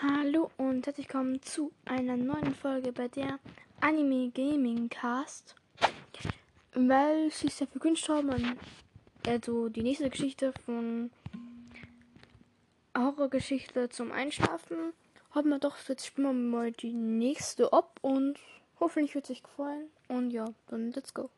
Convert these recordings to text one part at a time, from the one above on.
Hallo und herzlich willkommen zu einer neuen Folge bei der Anime Gaming Cast. Weil sie es ja verkündet haben, also die nächste Geschichte von Horrorgeschichte zum Einschlafen, haben wir doch, jetzt spielen wir mal die nächste ab und hoffentlich wird es euch gefallen. Und ja, dann let's go.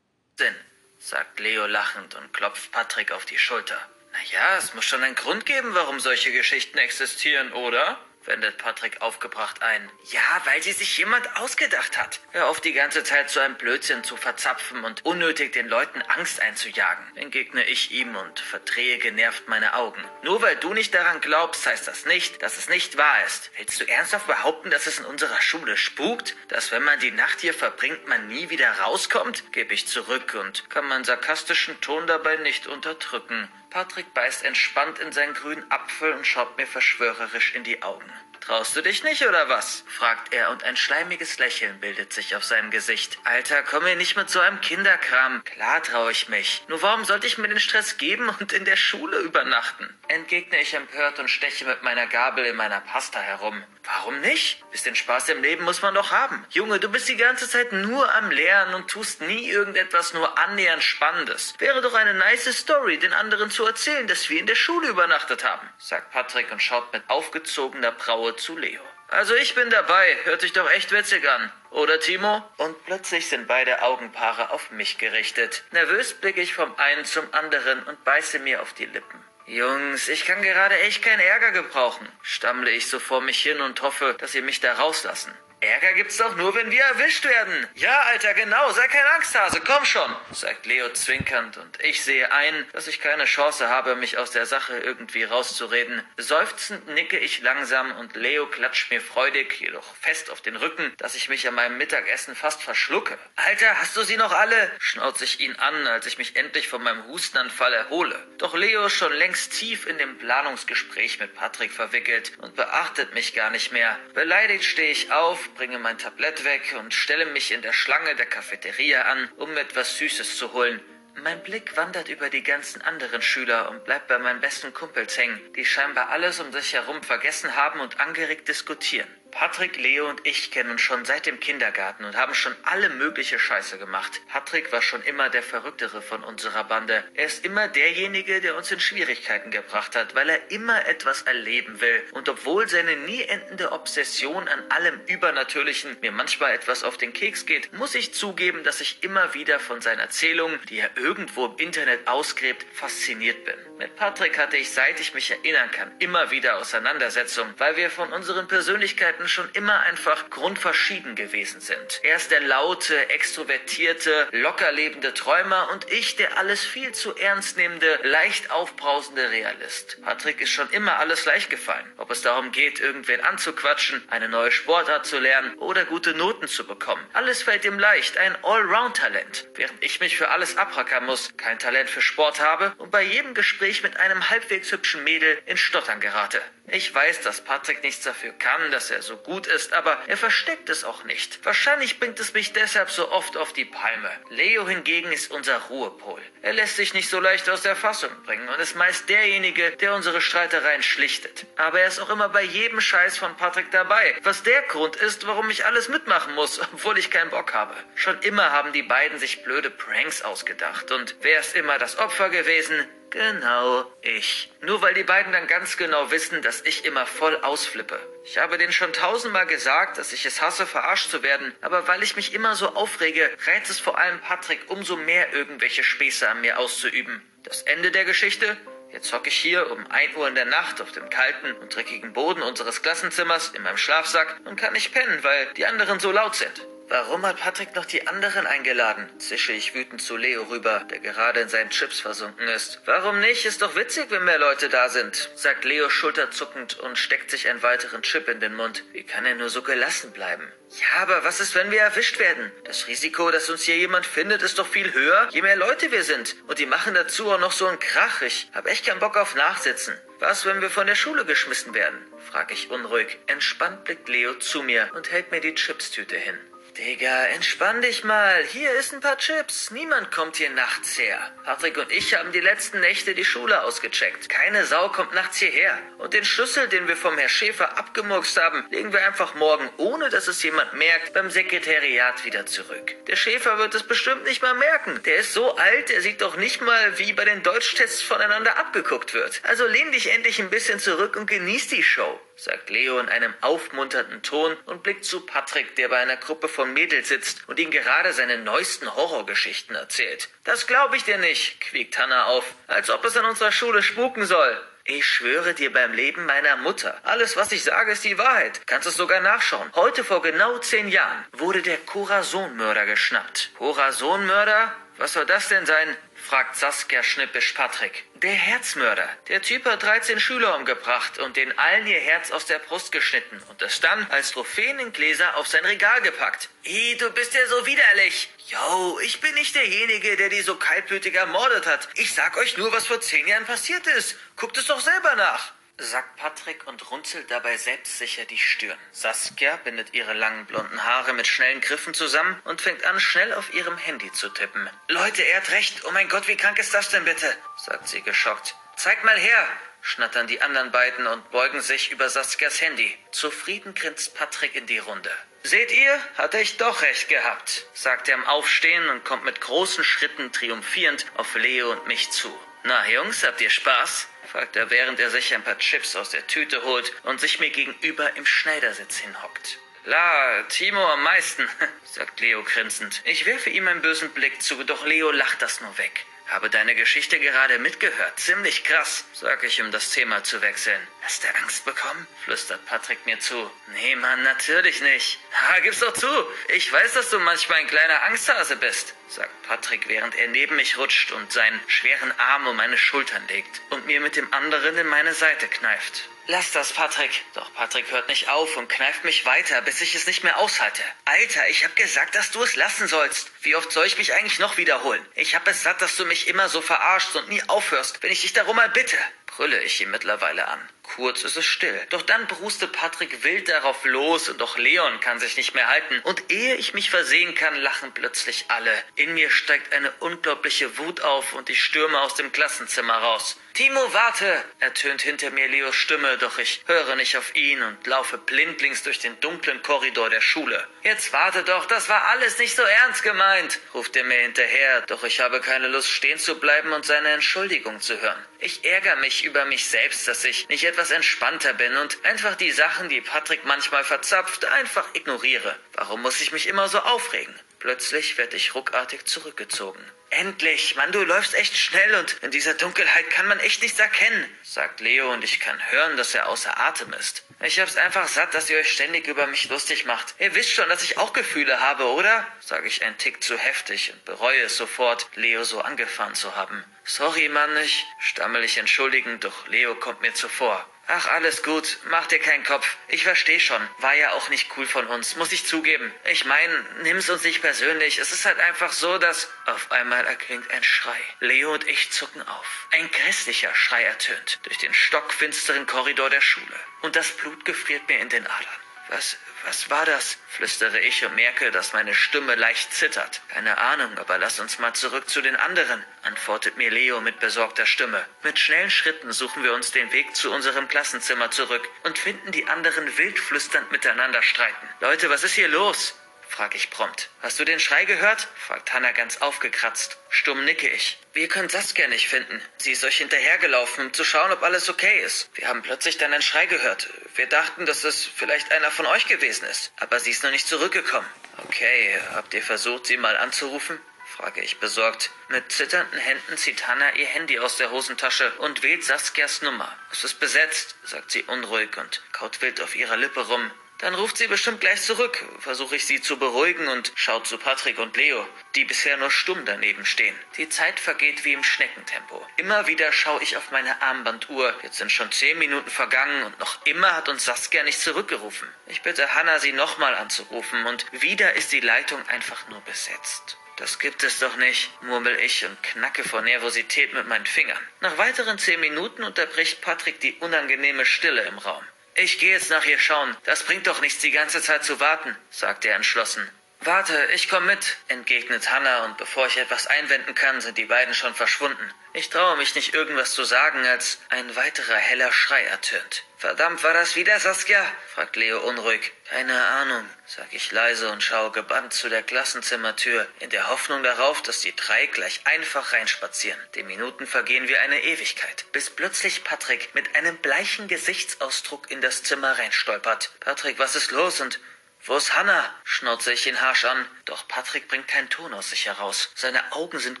Sinn, sagt Leo lachend und klopft Patrick auf die Schulter. Naja, es muss schon einen Grund geben, warum solche Geschichten existieren, oder? Wendet Patrick aufgebracht ein. Ja, weil sie sich jemand ausgedacht hat. Hör auf, die ganze Zeit so ein Blödsinn zu verzapfen und unnötig den Leuten Angst einzujagen, entgegne ich ihm und verdrehe genervt meine Augen. Nur weil du nicht daran glaubst, heißt das nicht, dass es nicht wahr ist. Willst du ernsthaft behaupten, dass es in unserer Schule spukt? Dass wenn man die Nacht hier verbringt, man nie wieder rauskommt? Gebe ich zurück und kann meinen sarkastischen Ton dabei nicht unterdrücken. Patrick beißt entspannt in seinen grünen Apfel und schaut mir verschwörerisch in die Augen. Traust du dich nicht oder was? fragt er und ein schleimiges Lächeln bildet sich auf seinem Gesicht. Alter, komm mir nicht mit so einem Kinderkram. Klar traue ich mich. Nur warum sollte ich mir den Stress geben und in der Schule übernachten? Entgegne ich empört und steche mit meiner Gabel in meiner Pasta herum. Warum nicht? Bisschen Spaß im Leben muss man doch haben. Junge, du bist die ganze Zeit nur am Lernen und tust nie irgendetwas nur annähernd Spannendes. Wäre doch eine nice Story, den anderen zu erzählen, dass wir in der Schule übernachtet haben, sagt Patrick und schaut mit aufgezogener Braue zu Leo. Also ich bin dabei, hört sich doch echt witzig an. Oder Timo? Und plötzlich sind beide Augenpaare auf mich gerichtet. Nervös blicke ich vom einen zum anderen und beiße mir auf die Lippen. Jungs, ich kann gerade echt keinen Ärger gebrauchen, stammle ich so vor mich hin und hoffe, dass ihr mich da rauslassen. Ärger gibt's doch nur, wenn wir erwischt werden. Ja, Alter, genau, sei kein Angsthase, komm schon, sagt Leo zwinkernd und ich sehe ein, dass ich keine Chance habe, mich aus der Sache irgendwie rauszureden. Seufzend nicke ich langsam und Leo klatscht mir freudig, jedoch fest auf den Rücken, dass ich mich an meinem Mittagessen fast verschlucke. Alter, hast du sie noch alle? schnauze ich ihn an, als ich mich endlich von meinem Hustenanfall erhole. Doch Leo ist schon längst tief in dem Planungsgespräch mit Patrick verwickelt und beachtet mich gar nicht mehr. Beleidigt stehe ich auf, bringe mein Tablett weg und stelle mich in der Schlange der Cafeteria an, um etwas Süßes zu holen. Mein Blick wandert über die ganzen anderen Schüler und bleibt bei meinen besten Kumpels hängen, die scheinbar alles um sich herum vergessen haben und angeregt diskutieren. Patrick, Leo und ich kennen uns schon seit dem Kindergarten und haben schon alle mögliche Scheiße gemacht. Patrick war schon immer der Verrücktere von unserer Bande. Er ist immer derjenige, der uns in Schwierigkeiten gebracht hat, weil er immer etwas erleben will. Und obwohl seine nie endende Obsession an allem Übernatürlichen mir manchmal etwas auf den Keks geht, muss ich zugeben, dass ich immer wieder von seinen Erzählungen, die er irgendwo im Internet ausgräbt, fasziniert bin. Mit Patrick hatte ich, seit ich mich erinnern kann, immer wieder Auseinandersetzungen, weil wir von unseren Persönlichkeiten schon immer einfach grundverschieden gewesen sind. Er ist der laute, extrovertierte, locker lebende Träumer und ich der alles viel zu ernst nehmende, leicht aufbrausende Realist. Patrick ist schon immer alles leicht gefallen. Ob es darum geht, irgendwen anzuquatschen, eine neue Sportart zu lernen oder gute Noten zu bekommen. Alles fällt ihm leicht, ein Allround-Talent. Während ich mich für alles abrackern muss, kein Talent für Sport habe und bei jedem Gespräch mit einem halbwegs hübschen Mädel in Stottern gerate. Ich weiß, dass Patrick nichts dafür kann, dass er so gut ist, aber er versteckt es auch nicht. Wahrscheinlich bringt es mich deshalb so oft auf die Palme. Leo hingegen ist unser Ruhepol. Er lässt sich nicht so leicht aus der Fassung bringen und ist meist derjenige, der unsere Streitereien schlichtet. Aber er ist auch immer bei jedem Scheiß von Patrick dabei, was der Grund ist, warum ich alles mitmachen muss, obwohl ich keinen Bock habe. Schon immer haben die beiden sich blöde Pranks ausgedacht und wer ist immer das Opfer gewesen? Genau, ich. Nur weil die beiden dann ganz genau wissen, dass ich immer voll ausflippe. Ich habe denen schon tausendmal gesagt, dass ich es hasse, verarscht zu werden, aber weil ich mich immer so aufrege, reizt es vor allem Patrick umso mehr, irgendwelche Späße an mir auszuüben. Das Ende der Geschichte? Jetzt hocke ich hier um 1 Uhr in der Nacht auf dem kalten und dreckigen Boden unseres Klassenzimmers in meinem Schlafsack und kann nicht pennen, weil die anderen so laut sind. Warum hat Patrick noch die anderen eingeladen? Zische ich wütend zu Leo rüber, der gerade in seinen Chips versunken ist. Warum nicht? Ist doch witzig, wenn mehr Leute da sind, sagt Leo schulterzuckend und steckt sich einen weiteren Chip in den Mund. Wie kann er nur so gelassen bleiben? Ja, aber was ist, wenn wir erwischt werden? Das Risiko, dass uns hier jemand findet, ist doch viel höher, je mehr Leute wir sind. Und die machen dazu auch noch so einen Krach. Ich hab echt keinen Bock auf Nachsitzen. Was, wenn wir von der Schule geschmissen werden? frag ich unruhig. Entspannt blickt Leo zu mir und hält mir die Chipstüte hin. Digga, entspann dich mal. Hier ist ein paar Chips. Niemand kommt hier nachts her. Patrick und ich haben die letzten Nächte die Schule ausgecheckt. Keine Sau kommt nachts hierher. Und den Schlüssel, den wir vom Herr Schäfer abgemurkst haben, legen wir einfach morgen, ohne dass es jemand merkt, beim Sekretariat wieder zurück. Der Schäfer wird es bestimmt nicht mal merken. Der ist so alt, der sieht doch nicht mal, wie bei den Deutschtests voneinander abgeguckt wird. Also lehn dich endlich ein bisschen zurück und genieß die Show sagt Leo in einem aufmunternden Ton und blickt zu Patrick, der bei einer Gruppe von Mädels sitzt und ihnen gerade seine neuesten Horrorgeschichten erzählt. Das glaube ich dir nicht, quiekt Hannah auf, als ob es an unserer Schule spuken soll. Ich schwöre dir beim Leben meiner Mutter. Alles, was ich sage, ist die Wahrheit. Kannst es sogar nachschauen. Heute vor genau zehn Jahren wurde der Corazon-Mörder geschnappt. Corazon-Mörder? Was soll das denn sein? Fragt Saskia schnippisch Patrick. Der Herzmörder. Der Typ hat 13 Schüler umgebracht und denen allen ihr Herz aus der Brust geschnitten und es dann als Trophäen in Gläser auf sein Regal gepackt. Ih, du bist ja so widerlich. Yo, ich bin nicht derjenige, der die so kaltblütig ermordet hat. Ich sag euch nur, was vor zehn Jahren passiert ist. Guckt es doch selber nach sagt Patrick und runzelt dabei selbstsicher die Stirn. Saskia bindet ihre langen blonden Haare mit schnellen Griffen zusammen und fängt an, schnell auf ihrem Handy zu tippen. Leute, er hat recht. Oh mein Gott, wie krank ist das denn bitte? sagt sie geschockt. Zeig mal her, schnattern die anderen beiden und beugen sich über Saskias Handy. Zufrieden grinst Patrick in die Runde. Seht ihr, hatte ich doch recht gehabt, sagt er im Aufstehen und kommt mit großen Schritten triumphierend auf Leo und mich zu. Na, Jungs, habt ihr Spaß? fragt er, während er sich ein paar Chips aus der Tüte holt und sich mir gegenüber im Schneidersitz hinhockt. La, Timo am meisten, sagt Leo grinsend. Ich werfe ihm einen bösen Blick zu, doch Leo lacht das nur weg. Habe deine Geschichte gerade mitgehört. Ziemlich krass, sag ich, um das Thema zu wechseln. Hast du Angst bekommen? flüstert Patrick mir zu. Nee, Mann, natürlich nicht. Ha, gib's doch zu. Ich weiß, dass du manchmal ein kleiner Angsthase bist, sagt Patrick, während er neben mich rutscht und seinen schweren Arm um meine Schultern legt und mir mit dem anderen in meine Seite kneift. Lass das, Patrick. Doch Patrick hört nicht auf und kneift mich weiter, bis ich es nicht mehr aushalte. Alter, ich hab gesagt, dass du es lassen sollst. Wie oft soll ich mich eigentlich noch wiederholen? Ich hab es satt, dass du mich immer so verarschst und nie aufhörst, wenn ich dich darum mal bitte. Brülle ich ihn mittlerweile an. Kurz ist es still. Doch dann bruste Patrick wild darauf los und auch Leon kann sich nicht mehr halten. Und ehe ich mich versehen kann, lachen plötzlich alle. In mir steigt eine unglaubliche Wut auf und ich stürme aus dem Klassenzimmer raus. Timo, warte! ertönt hinter mir Leos Stimme, doch ich höre nicht auf ihn und laufe blindlings durch den dunklen Korridor der Schule. Jetzt warte doch, das war alles nicht so ernst gemeint, ruft er mir hinterher, doch ich habe keine Lust stehen zu bleiben und seine Entschuldigung zu hören. Ich ärgere mich über mich selbst, dass ich nicht etwas entspannter bin und einfach die Sachen, die Patrick manchmal verzapft, einfach ignoriere. Warum muss ich mich immer so aufregen? Plötzlich werde ich ruckartig zurückgezogen. Endlich, Mann, du läufst echt schnell und in dieser Dunkelheit kann man echt nichts erkennen, sagt Leo und ich kann hören, dass er außer Atem ist. Ich hab's einfach satt, dass ihr euch ständig über mich lustig macht. Ihr wisst schon, dass ich auch Gefühle habe, oder? sage ich ein Tick zu heftig und bereue es sofort, Leo so angefahren zu haben. Sorry, Mann, ich stammel ich entschuldigend, doch Leo kommt mir zuvor. Ach, alles gut. Mach dir keinen Kopf. Ich versteh schon. War ja auch nicht cool von uns, muss ich zugeben. Ich mein, nimm's uns nicht persönlich. Es ist halt einfach so, dass auf einmal erklingt ein Schrei. Leo und ich zucken auf. Ein grässlicher Schrei ertönt durch den stockfinsteren Korridor der Schule. Und das Blut gefriert mir in den Adern. Was, was war das? flüstere ich und merke, dass meine Stimme leicht zittert. Keine Ahnung, aber lass uns mal zurück zu den anderen, antwortet mir Leo mit besorgter Stimme. Mit schnellen Schritten suchen wir uns den Weg zu unserem Klassenzimmer zurück und finden die anderen wild flüsternd miteinander streiten. Leute, was ist hier los? Frag ich prompt. Hast du den Schrei gehört? fragt Hannah ganz aufgekratzt. Stumm nicke ich. Wir können Saskia nicht finden. Sie ist euch hinterhergelaufen, um zu schauen, ob alles okay ist. Wir haben plötzlich dann einen Schrei gehört. Wir dachten, dass es vielleicht einer von euch gewesen ist. Aber sie ist noch nicht zurückgekommen. Okay, habt ihr versucht, sie mal anzurufen? frage ich besorgt. Mit zitternden Händen zieht Hannah ihr Handy aus der Hosentasche und wählt Saskias Nummer. Es ist besetzt, sagt sie unruhig und kaut wild auf ihrer Lippe rum. Dann ruft sie bestimmt gleich zurück. Versuche ich sie zu beruhigen und schaut zu Patrick und Leo, die bisher nur stumm daneben stehen. Die Zeit vergeht wie im Schneckentempo. Immer wieder schaue ich auf meine Armbanduhr. Jetzt sind schon zehn Minuten vergangen und noch immer hat uns Saskia nicht zurückgerufen. Ich bitte Hannah, sie nochmal anzurufen und wieder ist die Leitung einfach nur besetzt. Das gibt es doch nicht, murmel ich und knacke vor Nervosität mit meinen Fingern. Nach weiteren zehn Minuten unterbricht Patrick die unangenehme Stille im Raum. Ich gehe jetzt nach ihr schauen. Das bringt doch nichts, die ganze Zeit zu warten, sagt er entschlossen. Warte, ich komm mit, entgegnet Hannah, und bevor ich etwas einwenden kann, sind die beiden schon verschwunden. Ich traue mich nicht irgendwas zu sagen, als ein weiterer heller Schrei ertönt. Verdammt, war das wieder Saskia? fragt Leo unruhig. Keine Ahnung, sag ich leise und schaue gebannt zu der Klassenzimmertür, in der Hoffnung darauf, dass die drei gleich einfach reinspazieren. Die Minuten vergehen wie eine Ewigkeit, bis plötzlich Patrick mit einem bleichen Gesichtsausdruck in das Zimmer reinstolpert. Patrick, was ist los und wo ist Hannah? schnauze ich ihn harsch an. Doch Patrick bringt keinen Ton aus sich heraus. Seine Augen sind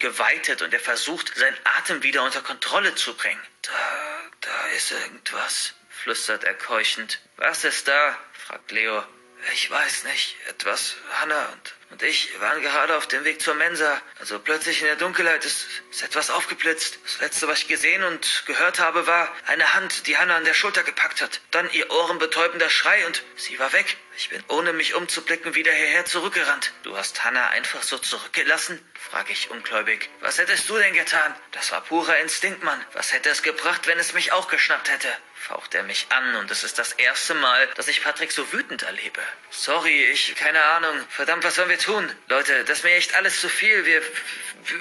geweitet und er versucht, seinen Atem wieder unter Kontrolle zu bringen. Da, da ist irgendwas, flüstert er keuchend. Was ist da? fragt Leo. Ich weiß nicht. Etwas. Hannah und, und ich waren gerade auf dem Weg zur Mensa. Also plötzlich in der Dunkelheit ist, ist etwas aufgeblitzt. Das letzte, was ich gesehen und gehört habe, war eine Hand, die Hannah an der Schulter gepackt hat. Dann ihr ohrenbetäubender Schrei und sie war weg. Ich bin ohne mich umzublicken wieder hierher zurückgerannt. Du hast Hannah einfach so zurückgelassen? frage ich ungläubig. Was hättest du denn getan? Das war purer Instinkt, Mann. Was hätte es gebracht, wenn es mich auch geschnappt hätte? faucht er mich an und es ist das erste Mal, dass ich Patrick so wütend erlebe. Sorry, ich, keine Ahnung. Verdammt, was sollen wir tun? Leute, das ist mir echt alles zu viel. Wir,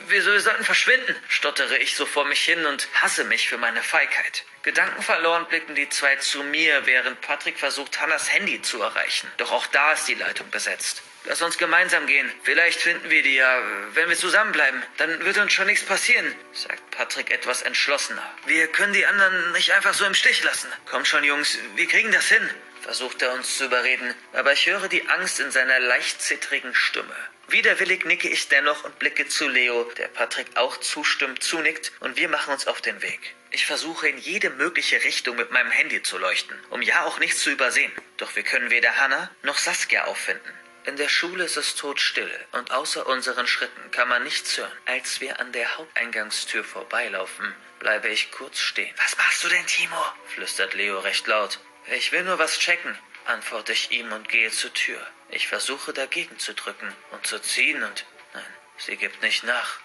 wir, sollten verschwinden, stottere ich so vor mich hin und hasse mich für meine Feigheit. Gedankenverloren blicken die zwei zu mir, während Patrick versucht, Hannas Handy zu erreichen. Doch auch da ist die Leitung besetzt. Lass uns gemeinsam gehen. Vielleicht finden wir die ja, wenn wir zusammenbleiben. Dann wird uns schon nichts passieren, sagt Patrick etwas entschlossener. Wir können die anderen nicht einfach so im Stich lassen. Komm schon, Jungs, wir kriegen das hin, versucht er uns zu überreden, aber ich höre die Angst in seiner leicht zittrigen Stimme. Widerwillig nicke ich dennoch und blicke zu Leo, der Patrick auch zustimmt, zunickt, und wir machen uns auf den Weg. Ich versuche in jede mögliche Richtung mit meinem Handy zu leuchten, um ja auch nichts zu übersehen. Doch wir können weder Hannah noch Saskia auffinden. In der Schule ist es todstill und außer unseren Schritten kann man nichts hören. Als wir an der Haupteingangstür vorbeilaufen, bleibe ich kurz stehen. Was machst du denn, Timo? flüstert Leo recht laut. Ich will nur was checken, antworte ich ihm und gehe zur Tür. Ich versuche dagegen zu drücken und zu ziehen und nein, sie gibt nicht nach.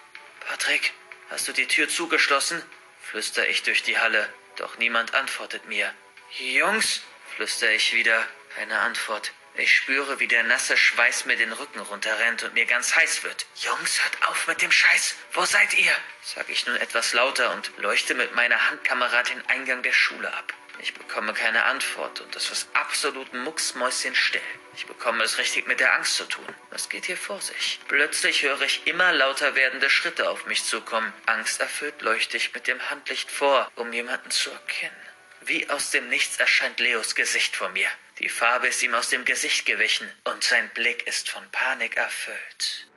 Patrick, hast du die Tür zugeschlossen? flüster ich durch die Halle, doch niemand antwortet mir. Jungs, flüster ich wieder, keine Antwort. Ich spüre, wie der nasse Schweiß mir den Rücken runterrennt und mir ganz heiß wird. Jungs, hört auf mit dem Scheiß. Wo seid ihr? sag ich nun etwas lauter und leuchte mit meiner Handkamera den Eingang der Schule ab. Ich bekomme keine Antwort und es ist absolut mucksmäuschenstill. Ich bekomme es richtig mit der Angst zu tun. Was geht hier vor sich? Plötzlich höre ich immer lauter werdende Schritte auf mich zukommen. Angsterfüllt leuchte ich mit dem Handlicht vor, um jemanden zu erkennen. Wie aus dem Nichts erscheint Leos Gesicht vor mir. Die Farbe ist ihm aus dem Gesicht gewichen und sein Blick ist von Panik erfüllt.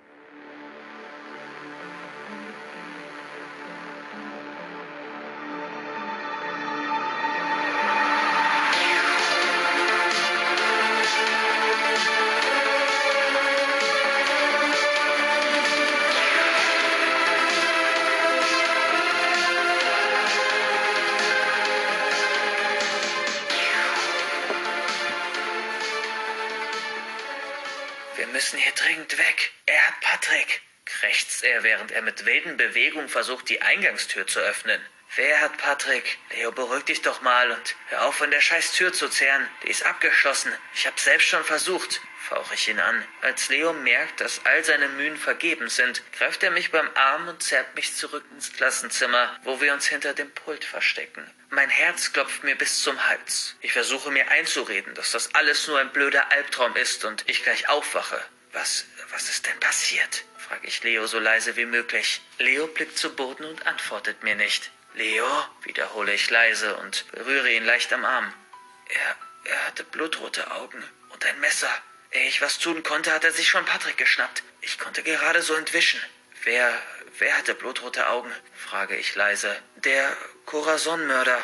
Er, während er mit wilden Bewegungen versucht, die Eingangstür zu öffnen. Wer hat Patrick? Leo, beruhig dich doch mal und hör auf, an der scheiß Tür zu zerren. Die ist abgeschlossen. Ich hab's selbst schon versucht, fauche ich ihn an. Als Leo merkt, dass all seine Mühen vergebens sind, greift er mich beim Arm und zerrt mich zurück ins Klassenzimmer, wo wir uns hinter dem Pult verstecken. Mein Herz klopft mir bis zum Hals. Ich versuche mir einzureden, dass das alles nur ein blöder Albtraum ist und ich gleich aufwache. Was, was ist denn passiert? Frage ich Leo so leise wie möglich. Leo blickt zu Boden und antwortet mir nicht. Leo, wiederhole ich leise und berühre ihn leicht am Arm. Er, er hatte blutrote Augen und ein Messer. Ehe ich was tun konnte, hat er sich schon Patrick geschnappt. Ich konnte gerade so entwischen. Wer, wer hatte blutrote Augen? frage ich leise. Der Corazon-Mörder,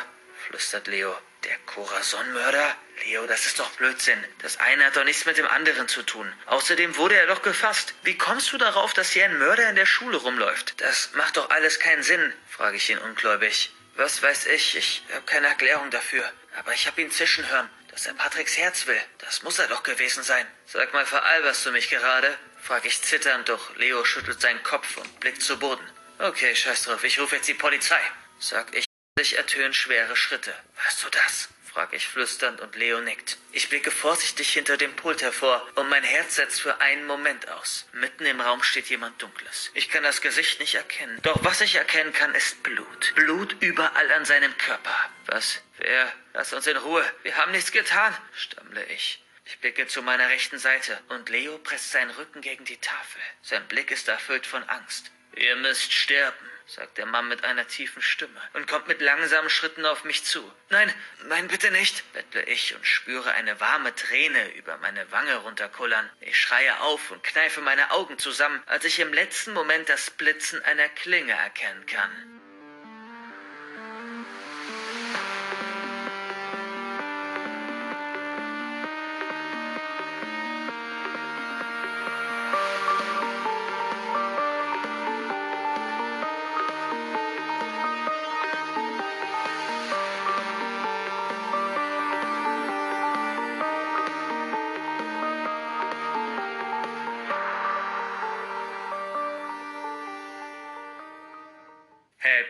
flüstert Leo. Der Corazon-Mörder? Leo, das ist doch Blödsinn. Das eine hat doch nichts mit dem anderen zu tun. Außerdem wurde er doch gefasst. Wie kommst du darauf, dass hier ein Mörder in der Schule rumläuft? Das macht doch alles keinen Sinn, frage ich ihn ungläubig. Was weiß ich? Ich habe keine Erklärung dafür. Aber ich habe ihn zischen hören, dass er Patricks Herz will. Das muss er doch gewesen sein. Sag mal, veralberst du mich gerade? frage ich zitternd, doch Leo schüttelt seinen Kopf und blickt zu Boden. Okay, scheiß drauf, ich rufe jetzt die Polizei, sag ich. Sich ertönen schwere Schritte. Hörst du das? frage ich flüsternd und Leo nickt. Ich blicke vorsichtig hinter dem Pult hervor und mein Herz setzt für einen Moment aus. Mitten im Raum steht jemand Dunkles. Ich kann das Gesicht nicht erkennen. Doch was ich erkennen kann, ist Blut. Blut überall an seinem Körper. Was? Wer? Lass uns in Ruhe. Wir haben nichts getan, stammle ich. Ich blicke zu meiner rechten Seite und Leo presst seinen Rücken gegen die Tafel. Sein Blick ist erfüllt von Angst. Ihr müsst sterben, sagt der Mann mit einer tiefen Stimme und kommt mit langsamen Schritten auf mich zu. Nein, nein, bitte nicht, bettle ich und spüre eine warme Träne über meine Wange runterkullern. Ich schreie auf und kneife meine Augen zusammen, als ich im letzten Moment das Blitzen einer Klinge erkennen kann.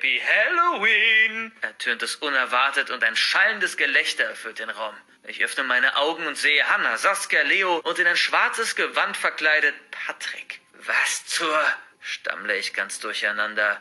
Happy Halloween! ertönt es unerwartet und ein schallendes Gelächter erfüllt den Raum. Ich öffne meine Augen und sehe Hannah, Saskia, Leo und in ein schwarzes Gewand verkleidet Patrick. Was zur... stammle ich ganz durcheinander.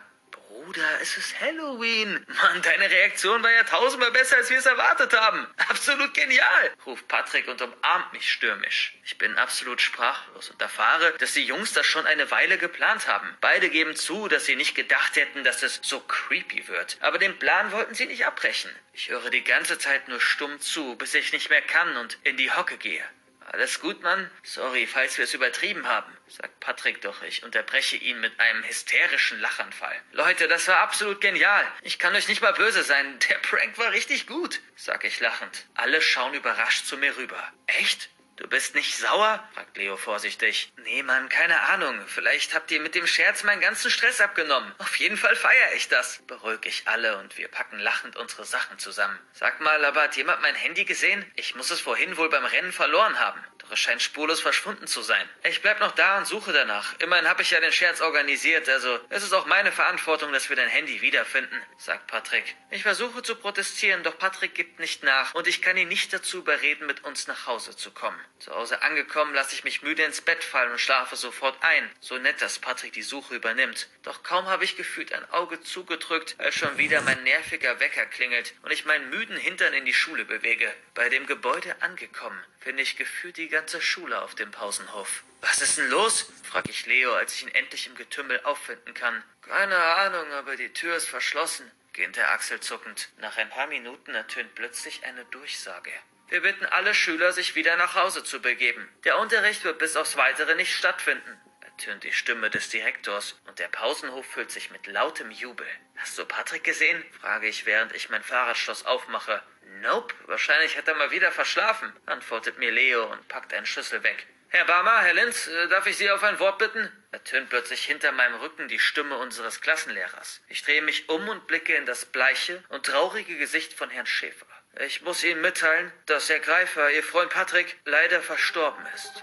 Bruder, es ist Halloween. Mann, deine Reaktion war ja tausendmal besser, als wir es erwartet haben. Absolut genial, ruft Patrick und umarmt mich stürmisch. Ich bin absolut sprachlos und erfahre, dass die Jungs das schon eine Weile geplant haben. Beide geben zu, dass sie nicht gedacht hätten, dass es so creepy wird. Aber den Plan wollten sie nicht abbrechen. Ich höre die ganze Zeit nur stumm zu, bis ich nicht mehr kann und in die Hocke gehe. Alles gut, Mann? Sorry, falls wir es übertrieben haben, sagt Patrick, doch ich unterbreche ihn mit einem hysterischen Lachanfall. Leute, das war absolut genial. Ich kann euch nicht mal böse sein. Der Prank war richtig gut, sag ich lachend. Alle schauen überrascht zu mir rüber. Echt? Du bist nicht sauer? fragt Leo vorsichtig. Nee, Mann, keine Ahnung. Vielleicht habt ihr mit dem Scherz meinen ganzen Stress abgenommen. Auf jeden Fall feiere ich das. Beruhig ich alle und wir packen lachend unsere Sachen zusammen. Sag mal, aber hat jemand mein Handy gesehen? Ich muss es vorhin wohl beim Rennen verloren haben. Doch es scheint spurlos verschwunden zu sein. Ich bleib noch da und suche danach. Immerhin habe ich ja den Scherz organisiert, also es ist auch meine Verantwortung, dass wir dein Handy wiederfinden, sagt Patrick. Ich versuche zu protestieren, doch Patrick gibt nicht nach und ich kann ihn nicht dazu überreden, mit uns nach Hause zu kommen. Zu Hause angekommen, lasse ich mich müde ins Bett fallen und schlafe sofort ein. So nett, dass Patrick die Suche übernimmt. Doch kaum habe ich gefühlt ein Auge zugedrückt, als schon wieder mein nerviger Wecker klingelt und ich meinen müden Hintern in die Schule bewege. Bei dem Gebäude angekommen, finde ich gefühlt die ganze Schule auf dem Pausenhof. Was ist denn los? frage ich Leo, als ich ihn endlich im Getümmel auffinden kann. Keine Ahnung, aber die Tür ist verschlossen, gähnt er achselzuckend. Nach ein paar Minuten ertönt plötzlich eine Durchsage. Wir bitten alle Schüler, sich wieder nach Hause zu begeben. Der Unterricht wird bis aufs Weitere nicht stattfinden, ertönt die Stimme des Direktors, und der Pausenhof füllt sich mit lautem Jubel. Hast du Patrick gesehen? frage ich, während ich mein Fahrradschloss aufmache. Nope, wahrscheinlich hat er mal wieder verschlafen, antwortet mir Leo und packt einen Schlüssel weg. Herr Barmer, Herr Linz, äh, darf ich Sie auf ein Wort bitten? Ertönt plötzlich hinter meinem Rücken die Stimme unseres Klassenlehrers. Ich drehe mich um und blicke in das bleiche und traurige Gesicht von Herrn Schäfer. Ich muss Ihnen mitteilen, dass Herr Greifer, Ihr Freund Patrick, leider verstorben ist.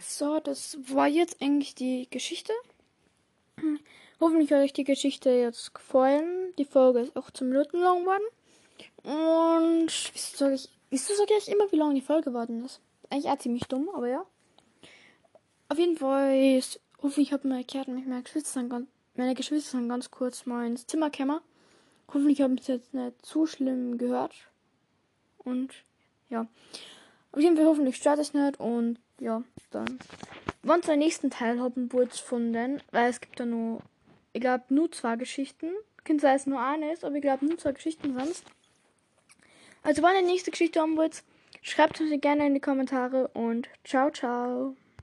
So, das war jetzt eigentlich die Geschichte. Hoffentlich hat euch die Geschichte jetzt gefallen. Die Folge ist auch zum Minuten lang geworden. Und wieso sage ich, wieso sage ich immer, wie lange die Folge geworden ist? Eigentlich auch ziemlich dumm, aber ja. Auf jeden Fall, ist, hoffentlich hat mir erklärt, mich meine Geschwister, meine ganz kurz mal ins Zimmer kämmer. Hoffentlich haben sie jetzt nicht zu schlimm gehört. Und ja. Auf jeden Fall hoffentlich stört es nicht. Und ja, dann. Wann den nächsten Teil haben wollt von den, weil es gibt da nur, ich glaube, nur zwei Geschichten. Sein, dass es nur eine ist, aber ich glaube, nur zwei Geschichten sonst. Also, wann die nächste Geschichte haben wollt, schreibt es mir gerne in die Kommentare und ciao, ciao.